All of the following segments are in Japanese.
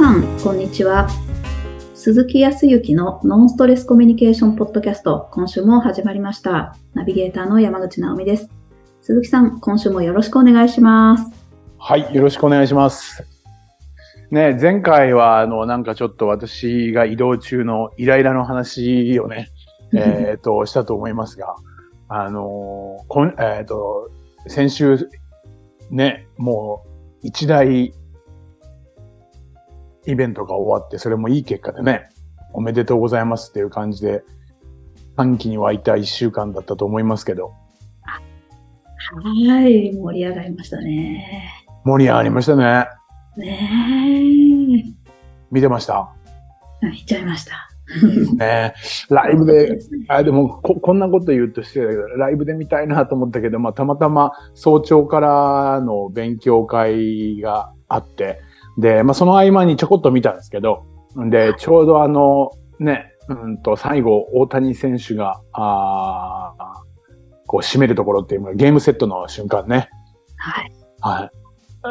さん、こんにちは。鈴木康之のノンストレスコミュニケーションポッドキャスト、今週も始まりました。ナビゲーターの山口直美です。鈴木さん、今週もよろしくお願いします。はい、よろしくお願いします。ね、前回は、あの、なんかちょっと私が移動中のイライラの話をね、えっと、したと思いますが、あの、こん、えっ、と、先週、ね、もう、一大イベントが終わって、それもいい結果でね、おめでとうございますっていう感じで、歓喜に沸いた一週間だったと思いますけど、はい、盛り上がりましたね。盛り上がりましたね。ね見てました？え。行っちゃいました。ねライブで、あでもこ、こんなこと言うとしてたけど、ライブで見たいなと思ったけど、まあ、たまたま早朝からの勉強会があって、で、まあ、その合間にちょこっと見たんですけど、で、ちょうどあの、ね、うんと、最後、大谷選手が、あーこう、締めるところっていうゲームセットの瞬間ね。はい。は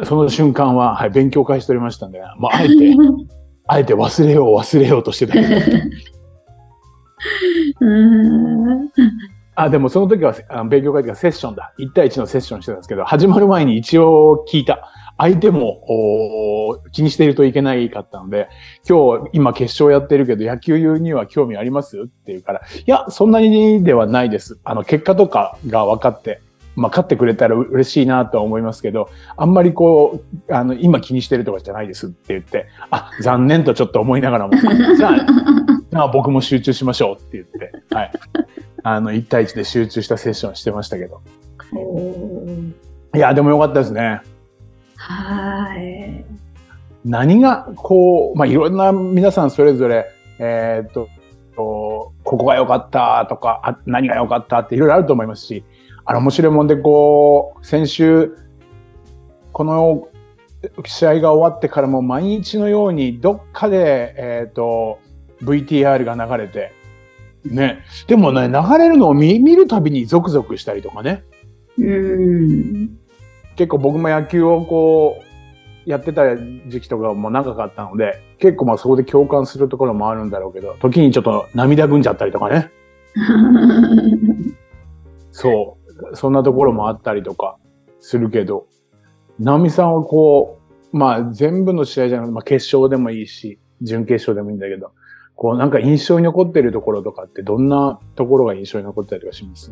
い。その瞬間は、はい、勉強会しておりましたんで、まあ、あえて、あえて忘れよう忘れようとしてたけど、うーんあ、でもその時はあ勉強会というかセッションだ。1対1のセッションしてたんですけど、始まる前に一応聞いた。相手も気にしているといけないかったので、今日今決勝やってるけど野球には興味あります？って言うから、いや、そんなにではないです。あの、結果とかが分かって、まあ、勝ってくれたら嬉しいなとは思いますけど、あんまりこう、あの、今気にしてるとかじゃないですって言って、あ、残念とちょっと思いながらも、じゃあ、じゃあ僕も集中しましょうって言って、はい。あの、1対1で集中したセッションしてましたけど。いや、でもよかったですね。はい。何が、こう、まあ、いろんな皆さんそれぞれ、えーっと、こうここが良かったとか、あ何が良かったっていろいろあると思いますし、あの、面白いもんで、こう、先週、この試合が終わってからも毎日のようにどっかで、えーっと、VTR が流れて、ね。でもね、流れるのを見見るたびにゾクゾクしたりとかね。うーん。結構僕も野球をこう、やってた時期とかも長かったので、結構まあそこで共感するところもあるんだろうけど、時にちょっと涙ぐんじゃったりとかね。そう。そんなところもあったりとかするけど、直美さんはこう、まあ全部の試合じゃなくて、まあ決勝でもいいし、準決勝でもいいんだけど、こうなんか印象に残ってるところとかってどんなところが印象に残ったりとかします？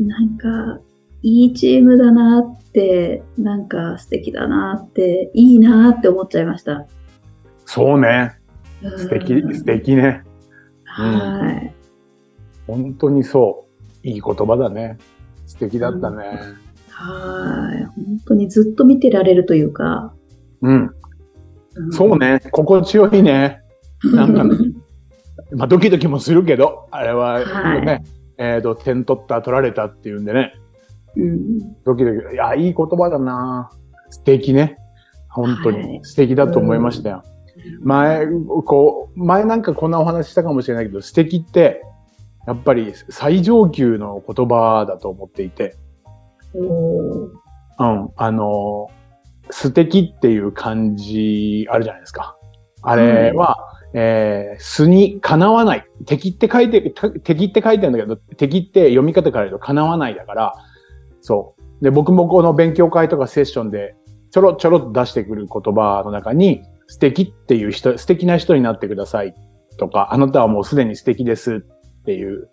なんか、いいチームだなって、なんか素敵だなって、いいなって思っちゃいました。そうね。素敵う、ん素敵ね。はい。本当にそう。いい言葉だね。素敵だったね。はい。本当にずっと見てられるというか。うん。んそう。ね。心地よいね。なんかねまあ、ドキドキもするけど、あれは、はいね、えっ、と、点取った、取られたっていうんでね、うん。ドキドキ、いや、いい言葉だな素敵ね。本当はいに素敵だと思いましたよ。前、こう、前なんかこんなお話したかもしれないけど、素敵って、やっぱり最上級の言葉だと思っていて、うん、あの、素敵っていう漢字あるじゃないですか。あれは、えー、素にかなわない。敵って書いて、た敵って書いてあるんだけど、敵って読み方から言うとかなわないだから、そう。で、僕もこの勉強会とかセッションでちょろちょろっと出してくる言葉の中に、素敵っていう人、素敵な人になってくださいとか、あなたはもうすでに素敵ですっていう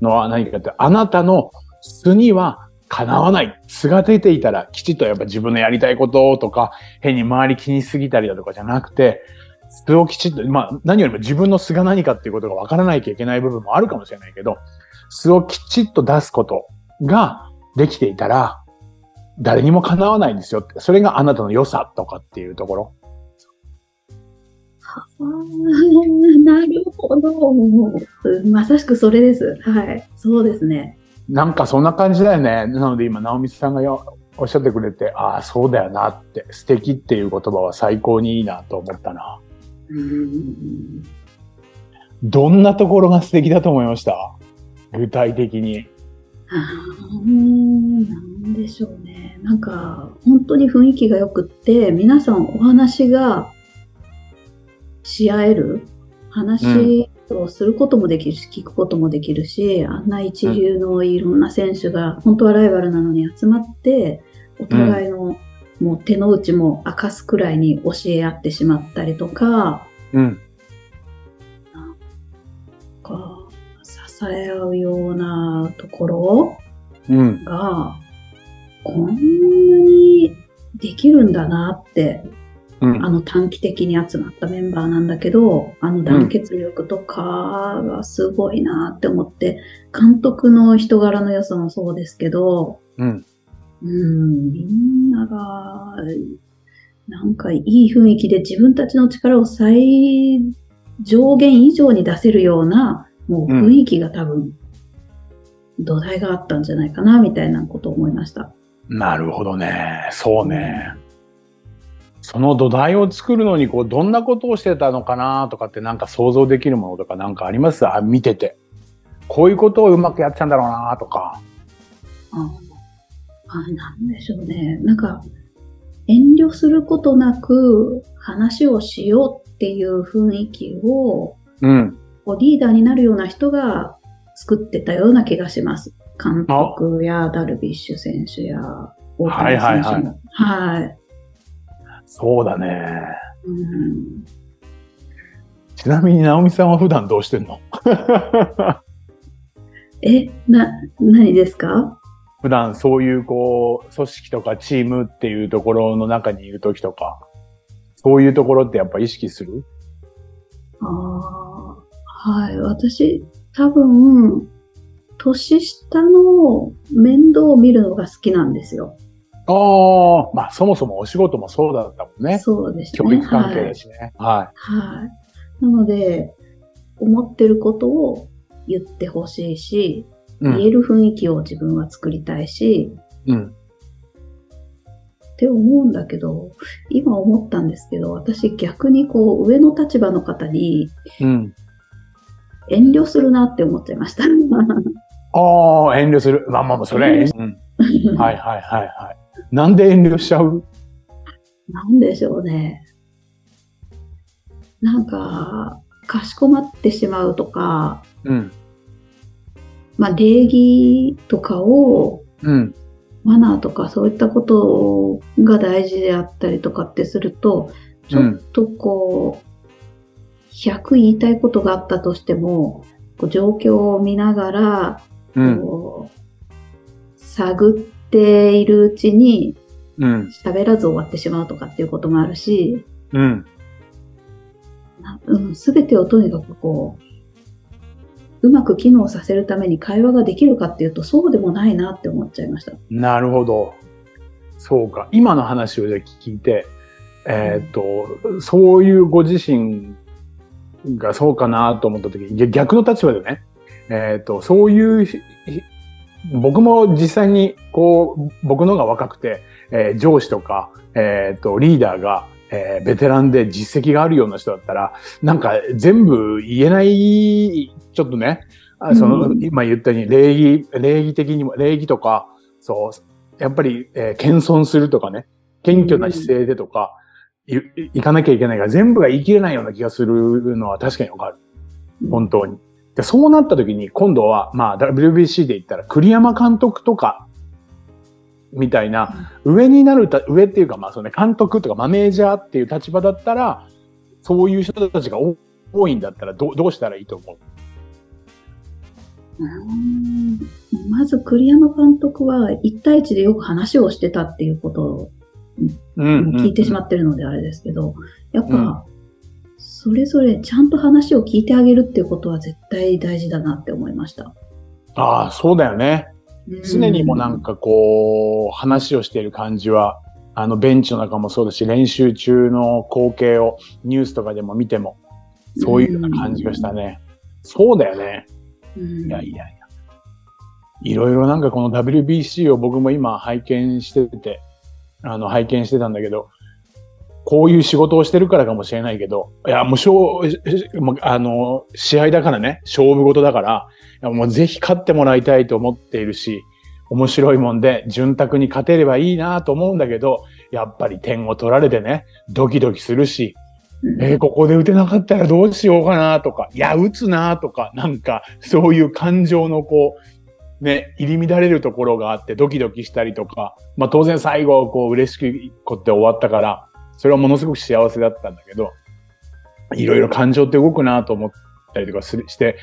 のは何かって、あなたの素には叶わない。素が出ていたら、きちっとやっぱ自分のやりたいこととか、変に周り気にすぎたりだとかじゃなくて、素をきちっと、まあ何よりも自分の素が何かっていうことが分からないといけない部分もあるかもしれないけど、素をきちっと出すことができていたら、誰にも叶わないんですよって。それがあなたの良さとかっていうところ。なるほど。うんまさしくそれです。はい。そうですね。なんかそんな感じだよね。なので今、直美さんがよおっしゃってくれて、ああ、そうだよなって、素敵っていう言葉は最高にいいなと思ったな。うんどんなところが素敵だと思いました？具体的に。あーなんなんでしょうね。なんか、本当に雰囲気が良くって、皆さんお話がし合える。話をすることもできるし、聞くこともできるし、あんな一流のいろんな選手が、本当はライバルなのに集まって、お互いのもう手の内も明かすくらいに教え合ってしまったりとか、うん。支え合うようなところ？うん。が、こんなにできるんだなって、うん。あの短期的に集まったメンバーなんだけど、あの団結力とかがすごいなって思って、監督の人柄の良さもそうですけど、うん。うん、みんなが、なんかいい雰囲気で自分たちの力を最上限以上に出せるような、もう雰囲気が多分、土台があったんじゃないかな、みたいなことを思いました。なるほどね。そうね。その土台を作るのに、こう、どんなことをしてたのかなとかってなんか想像できるものとかなんかあります？あ、見てて。こういうことをうまくやってたんだろうなとか。ああ、なんでしょうね。なんか、遠慮することなく話をしようっていう雰囲気を、うん。こうリーダーになるような人が作ってたような気がします。監督やダルビッシュ選手や大谷選手も。はい。そうだね。うんちなみに、直美さんは普段どうしてんの？え、な、何ですか？普段そういうこう、組織とかチームっていうところの中にいるときとか、そういうところってやっぱ意識する？ああ、はい。私、多分、年下の面倒を見るのが好きなんですよ。ああ、まあそもそもお仕事もそうだったもんね。そうですね。教育関係はいだしね。ははい。なので、思ってることを言ってほしいし、い。うん。言える雰囲気を自分は作りたいし、うん。って思うんだけど、今思ったんですけど、私逆にこう、上の立場の方にうん。遠慮するなって思っちゃいました。ああ、遠慮する。まあまあまあ、それ、うん。はいはいはいはい。なんで遠慮しちゃう？なんでしょうね。なんか、かしこまってしまうとか、うん。まあ、礼儀とかをうん。マナーとかそういったことが大事であったりとかってすると、ちょっとこう、100言いたいことがあったとしても、状況を見ながら、うん。こう探っているうちにうん。喋らず終わってしまうとかっていうこともあるし、うん。なうん、すべてをとにかくこう、うまく機能させるために会話ができるかっていうと、そうでもないなって思っちゃいました。なるほど。そうか。今の話をじゃあ聞いて、えーっと、そういうご自身がそうかなと思った時に、逆逆の立場でね、えーっと、そういう僕も実際に、こう、僕のが若くて、えー上司とか、えーっと、リーダーが、えーベテランで実績があるような人だったら、なんか全部言えない、ちょっとね、あその、うん今言ったように礼儀、礼儀的にも、礼儀とか、そう、やっぱり、えー謙遜するとかね、謙虚な姿勢でとか、い、いかなきゃいけないから全部が言い切れないような気がするのは確かにわかる。本当に。で、そうなった時に今度は、まあ WBC で言ったら栗山監督とか、みたいな、上になるた、上っていうかまあそのね、監督とかマネージャーっていう立場だったら、そういう人たちが多多いんだったらどうどうしたらいいと思う？うんまず栗山監督は1対1でよく話をしてたっていうこと聞いてしまってるのであれですけど、やっぱ、それぞれちゃんと話を聞いてあげるっていうことは絶対大事だなって思いました。ああ、そうだよね。常にもなんかこう、話をしている感じは、あのベンチの中もそうだし、練習中の光景をニュースとかでも見ても、そういうような感じがしたね。そうだよね。うん、いやいやいや。いろいろなんかこの WBC を僕も今拝見してて、あの拝見してたんだけど、こういう仕事をしてるからかもしれないけど、いや、もうあの、試合だからね、勝負事だから、いやもうぜひ勝ってもらいたいと思っているし、面白いもんで、潤沢に勝てればいいなと思うんだけど、やっぱり点を取られてね、ドキドキするし、えー、ここで打てなかったらどうしようかなとか、いや、打つなとか、なんか、そういう感情のこう、ね、入り乱れるところがあってドキドキしたりとか、まあ当然最後、こう嬉しくって終わったから、それはものすごく幸せだったんだけど、いろいろ感情って動くなと思ったりとかして、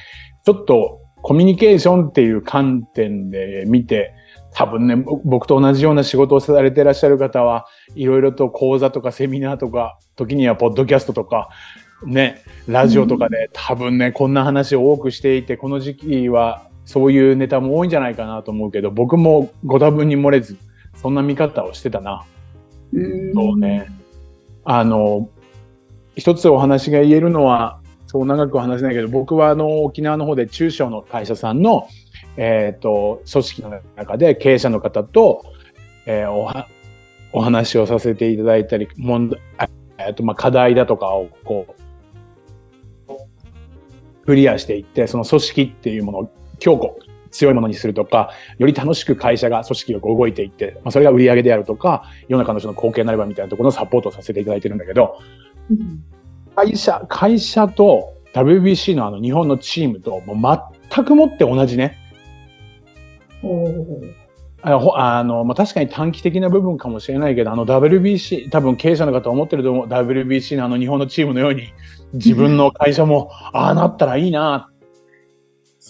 ちょっとコミュニケーションっていう観点で見て、多分ね、僕と同じような仕事をされていらっしゃる方は、いろいろと講座とかセミナーとか、時にはポッドキャストとか、ね、ラジオとかで、多分ね、こんな話を多くしていて、この時期はそういうネタも多いんじゃないかなと思うけど、僕もご多分に漏れず、そんな見方をしてたな。そうね。あの、一つお話が言えるのは、そう長くは話せないけど、僕はあの、沖縄の方で中小の会社さんの、えっ、ー、と、組織の中で経営者の方と、えー、おは、お話をさせていただいたり、問題、えっ、ー、と、まあ、課題だとかを、こう、クリアしていって、その組織っていうものを強固、強いものにするとか、より楽しく会社が、組織が動いていって、まあ、それが売り上げであるとか、世の中の人の貢献になればみたいなところのサポートをさせていただいてるんだけど、うん、会社、会社と WBC のあの日本のチームともう全くもって同じね、あの、まあ、確かに短期的な部分かもしれないけど、あの WBC、多分経営者の方思ってると思う、WBC のあの日本のチームのように、自分の会社も、ああなったらいいな。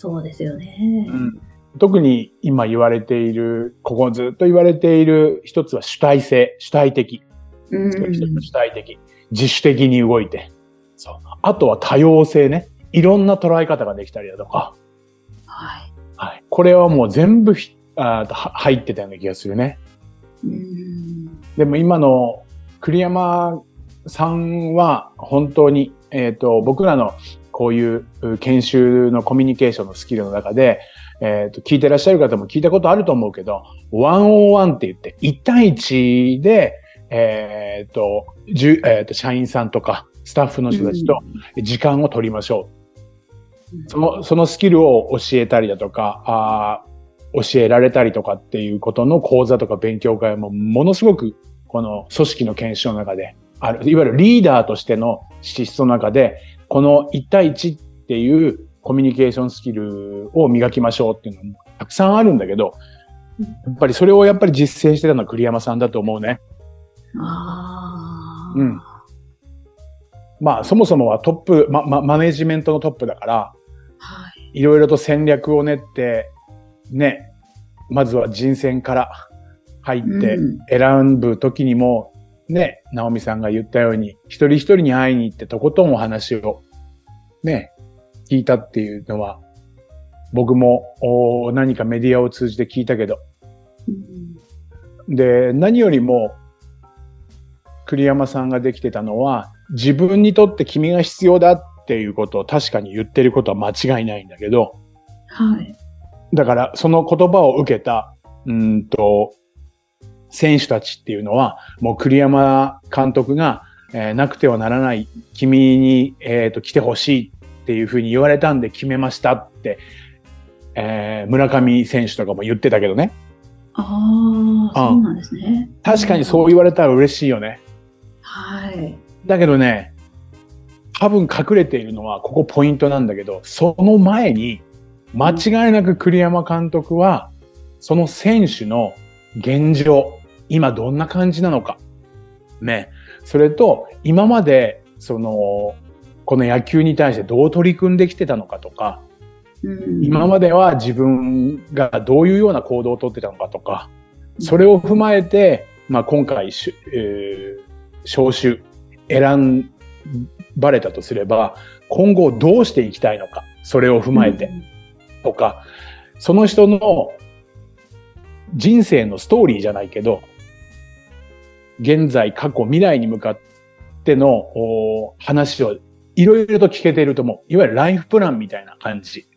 そうですよね。うん。特に今言われている、ここずっと言われている一つは主体性、主体的。うん。主体的。自主的に動いて。そう。あとは多様性ね。いろんな捉え方ができたりだとか。はい。はい。これはもう全部あ入ってたような気がするね。でも今の栗山さんは本当に、えっ、ー、と、僕らのこういう研修のコミュニケーションのスキルの中で、えっ、ー、と、聞いてらっしゃる方も聞いたことあると思うけど、ワンオンワンって言って、1対1で、えっ、ー、と、じゅえっ、と、社員さんとか、スタッフの人たちと時間を取りましょう。その、そのスキルを教えたりだとか、あ教えられたりとかっていうことの講座とか勉強会もものすごくこの組織の研修の中である。いわゆるリーダーとしての資質の中で、この1対1っていうコミュニケーションスキルを磨きましょうっていうのもたくさんあるんだけど、やっぱりそれをやっぱり実践してたのは栗山さんだと思うね。ああ。うん。まあそもそもはトップ、ま、ま、マネジメントのトップだから、いろいろと戦略を練って、ね、まずは人選から入って選ぶときにも、ね、ナオミさんが言ったように、一人一人に会いに行ってとことんお話をね、聞いたっていうのは、僕も何かメディアを通じて聞いたけど、で、何よりも、栗山さんができてたのは、自分にとって君が必要だっっていうことを確かに言ってることは間違いないんだけど、はい。だからその言葉を受けた、うんと、選手たちっていうのは、もう栗山監督が、えー、なくてはならない、君に、えーと、来てほしいっていうふうに言われたんで決めましたって、えー、村上選手とかも言ってたけどね。ああ、そうなんですね。確かにそう言われたら嬉しいよね。はい。だけどね、多分隠れているのは、ここポイントなんだけど、その前に、間違いなく栗山監督は、その選手の現状、今どんな感じなのか。ね。それと、今まで、その、この野球に対してどう取り組んできてたのかとか、今までは自分がどういうような行動をとってたのかとか、それを踏まえて、まあ、今回、えー、招集、選んばれたとすれば、今後どうしていきたいのか、それを踏まえて、とか、その人の人生のストーリーじゃないけど、現在、過去、未来に向かっての話をいろいろと聞けていると思う。いわゆるライフプランみたいな感じ。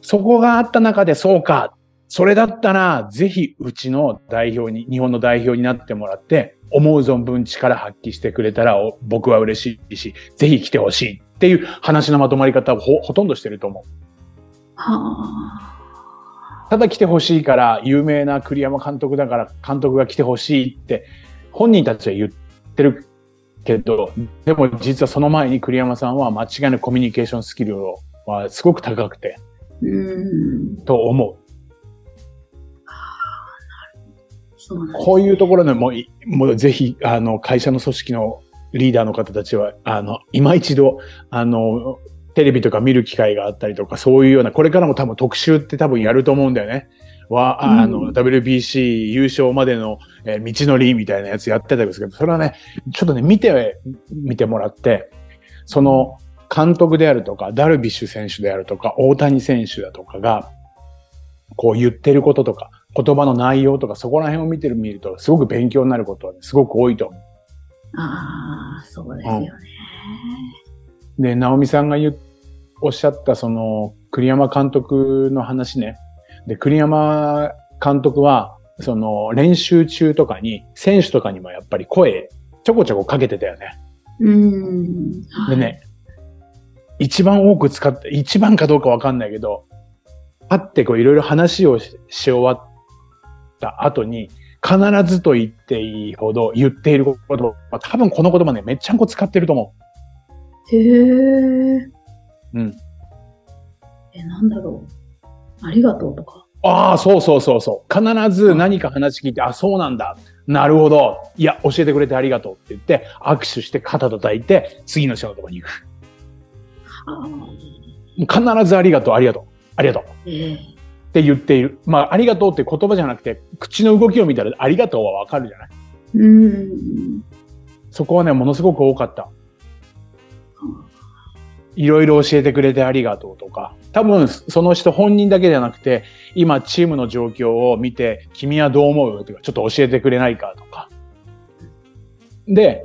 そこがあった中でそうか。それだったら、ぜひうちの代表に、日本の代表になってもらって、思う存分力発揮してくれたら僕は嬉しいし、ぜひ来てほしいっていう話のまとまり方をほとんどしてると思う。はあ。ただ来てほしいから、有名な栗山監督だから監督が来てほしいって本人たちは言ってるけど、でも実はその前に栗山さんは間違いなくコミュニケーションスキルはすごく高くて、うん。と思う。そうこういうところでももうぜひ、あの、会社の組織のリーダーの方たちは、あの、今一度、あの、テレビとか見る機会があったりとか、そういうような、これからも多分特集って多分やると思うんだよね。は、ああの、うん WBC 優勝までの、えー道のりみたいなやつやってたんですけど、それはね、ちょっとね、見て、見てもらって、その、監督であるとか、ダルビッシュ選手であるとか、大谷選手だとかが、こう言ってることとか、言葉の内容とか、そこら辺を見てる見ると、すごく勉強になることは、ね、すごく多いと思ああ、そうですよね。う。で、直美さんが言う、おっしゃった、その、栗山監督の話ね。で、栗山監督は、その、練習中とかに、選手とかにもやっぱり声、ちょこちょこかけてたよね。うん。でね、一番多く使って、一番かどうかわかんないけど、会ってこういろいろ話をしし終わった後に、必ずと言っていいほど言っている言葉、多分この言葉ね、めっちゃんこ使ってると思へえ。う。うん。え、なんだろう。ありがとうとか。ああ、そうそうそうそう。必ず何か話聞いて、あ、そうなんだ。なるほど。いや、教えてくれてありがとうって言って、握手して肩叩いて、次の人のところに行く。必ずありがとう、ありがとう、ありがとう。ええって言っている。まあ、ありがとうって言葉じゃなくて、口の動きを見たらありがとうはわかるじゃないうん。そこはね、ものすごく多かった。いろいろ教えてくれてありがとうとか、多分その人本人だけじゃなくて、今チームの状況を見て、君はどう思うとか、ちょっと教えてくれないかとか。で、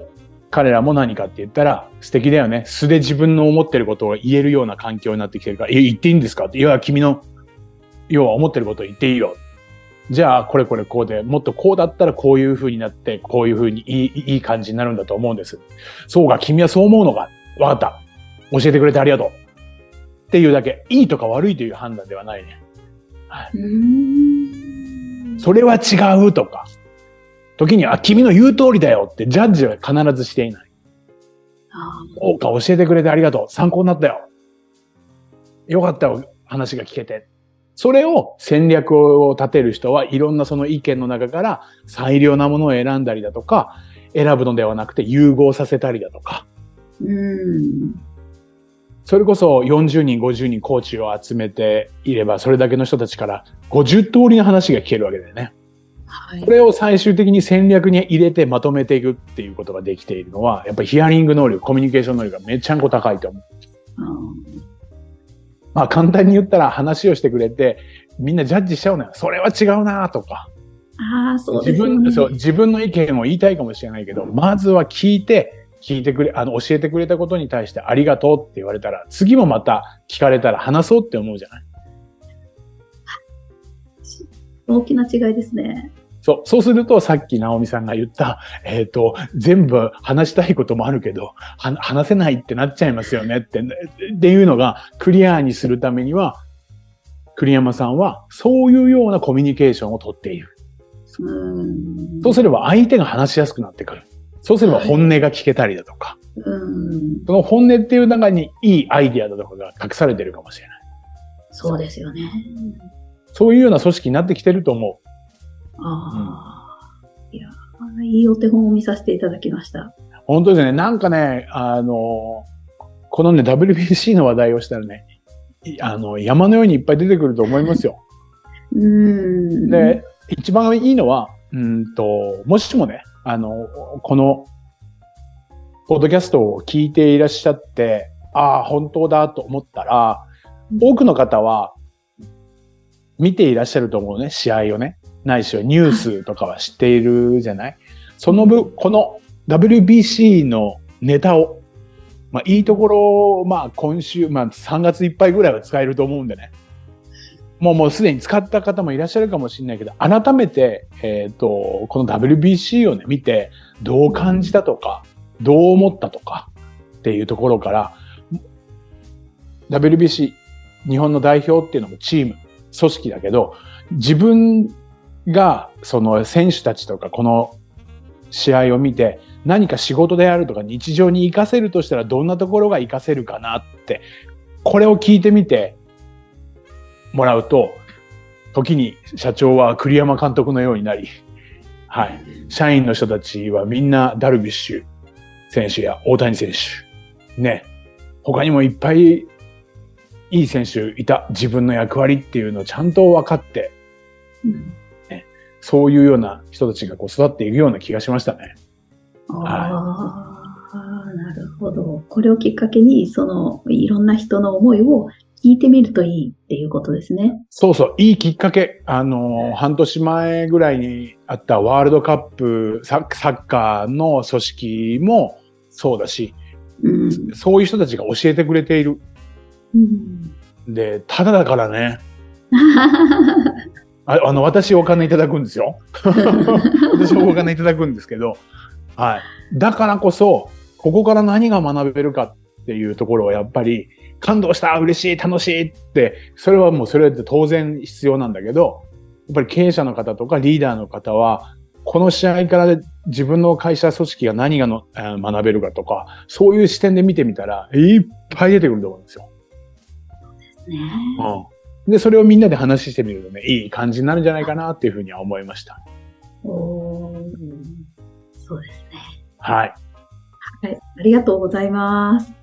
彼らも何かって言ったら、素敵だよね。素で自分の思ってることを言えるような環境になってきてるから、言っていいんですか？って。いや、君の、要は思ってることを言っていいよ。じゃあ、これこれこうで、もっとこうだったらこういう風になって、こういう風にいい、いい感じになるんだと思うんです。そうか、君はそう思うのか。わかった。教えてくれてありがとう。っていうだけ。いいとか悪いという判断ではないね。うん。それは違うとか。時には、あ君の言う通りだよってジャッジは必ずしていない。あそうか、教えてくれてありがとう。参考になったよ。よかったよ、話が聞けて。それを戦略を立てる人はいろんなその意見の中から最良なものを選んだりだとか、選ぶのではなくて融合させたりだとか、ーうん。それこそ40人、50人コーチを集めていれば、それだけの人たちから50通りの話が聞けるわけだよね。はいこ。れを最終的に戦略に入れてまとめていくっていうことができているのは、やっぱりヒアリング能力、コミュニケーション能力がめちゃんこ高いと思う。あまあ簡単に言ったら話をしてくれて、みんなジャッジしちゃうのよ。それは違うなとか。あー、そうで自。分、そう、自分の意見を言いたいかもしれないけど、まずは聞いて、聞いてくれ、あの、教えてくれたことに対してありがとうって言われたら、次もまた聞かれたら話そうって思うじゃない？大きな違いですね。そう、そうするとさっき直美さんが言った、えっ、と、全部話したいこともあるけど、は話せないってなっちゃいますよねって、っていうのがクリアにするためには、栗山さんはそういうようなコミュニケーションをとっている。うん。そうすれば相手が話しやすくなってくる。そうすれば本音が聞けたりだとか、うん。その本音っていう中にいいアイディアだとかが隠されてるかもしれない。そうですよね。そういうような組織になってきてると思う。ああ。いや、いいお手本を見させていただきました。本当ですね。なんかね、あの、このね、WBC の話題をしたらね、いあの、山のようにいっぱい出てくると思いますよ。うん。で、一番いいのは、うんと、もしもね、あの、この、ポッドキャストを聞いていらっしゃって、ああ、本当だと思ったら、多くの方は、見ていらっしゃると思うね、試合をね。ないしはニュースとかは知っているじゃない？その分、この WBC のネタを、まあいいところ、まあ今週、まあ3月いっぱいぐらいは使えると思うんでね。もうもうすでに使った方もいらっしゃるかもしれないけど、改めて、えっ、と、この WBC をね、見て、どう感じたとか、どう思ったとか、っていうところから、WBC、日本の代表っていうのもチーム、組織だけど、自分がその選手たちとかこの試合を見て何か仕事であるとか日常に活かせるとしたらどんなところが活かせるかなってこれを聞いてみてもらうと時に社長は栗山監督のようになり、はい、社員の人たちはみんなダルビッシュ選手や大谷選手、ね、他にもいっぱいいい選手いた。自分の役割っていうのをちゃんと分かって、ね、そういうような人たちがこう育っていくような気がしましたね。ああ、なるほど。これをきっかけに、その、いろんな人の思いを聞いてみるといいっていうことですね。そうそう、いいきっかけ。あの、半年前ぐらいにあったワールドカップサッカーの組織もそうだし、うん、そういう人たちが教えてくれている。うん、で、ただだからね。ああの、私お金いただくんですよ。私お金いただくんですけど、はい。だからこそ、ここから何が学べるかっていうところはやっぱり、感動した嬉しい楽しいって、それはもうそれって当然必要なんだけど、やっぱり経営者の方とかリーダーの方は、この試合から自分の会社組織が何がの、えー、学べるかとか、そういう視点で見てみたら、いっぱい出てくると思うんですよ。そうですね。うん。で、それをみんなで話してみるとね、いい感じになるんじゃないかなっていうふうには思いました。おそうですね。はい。はい。ありがとうございます。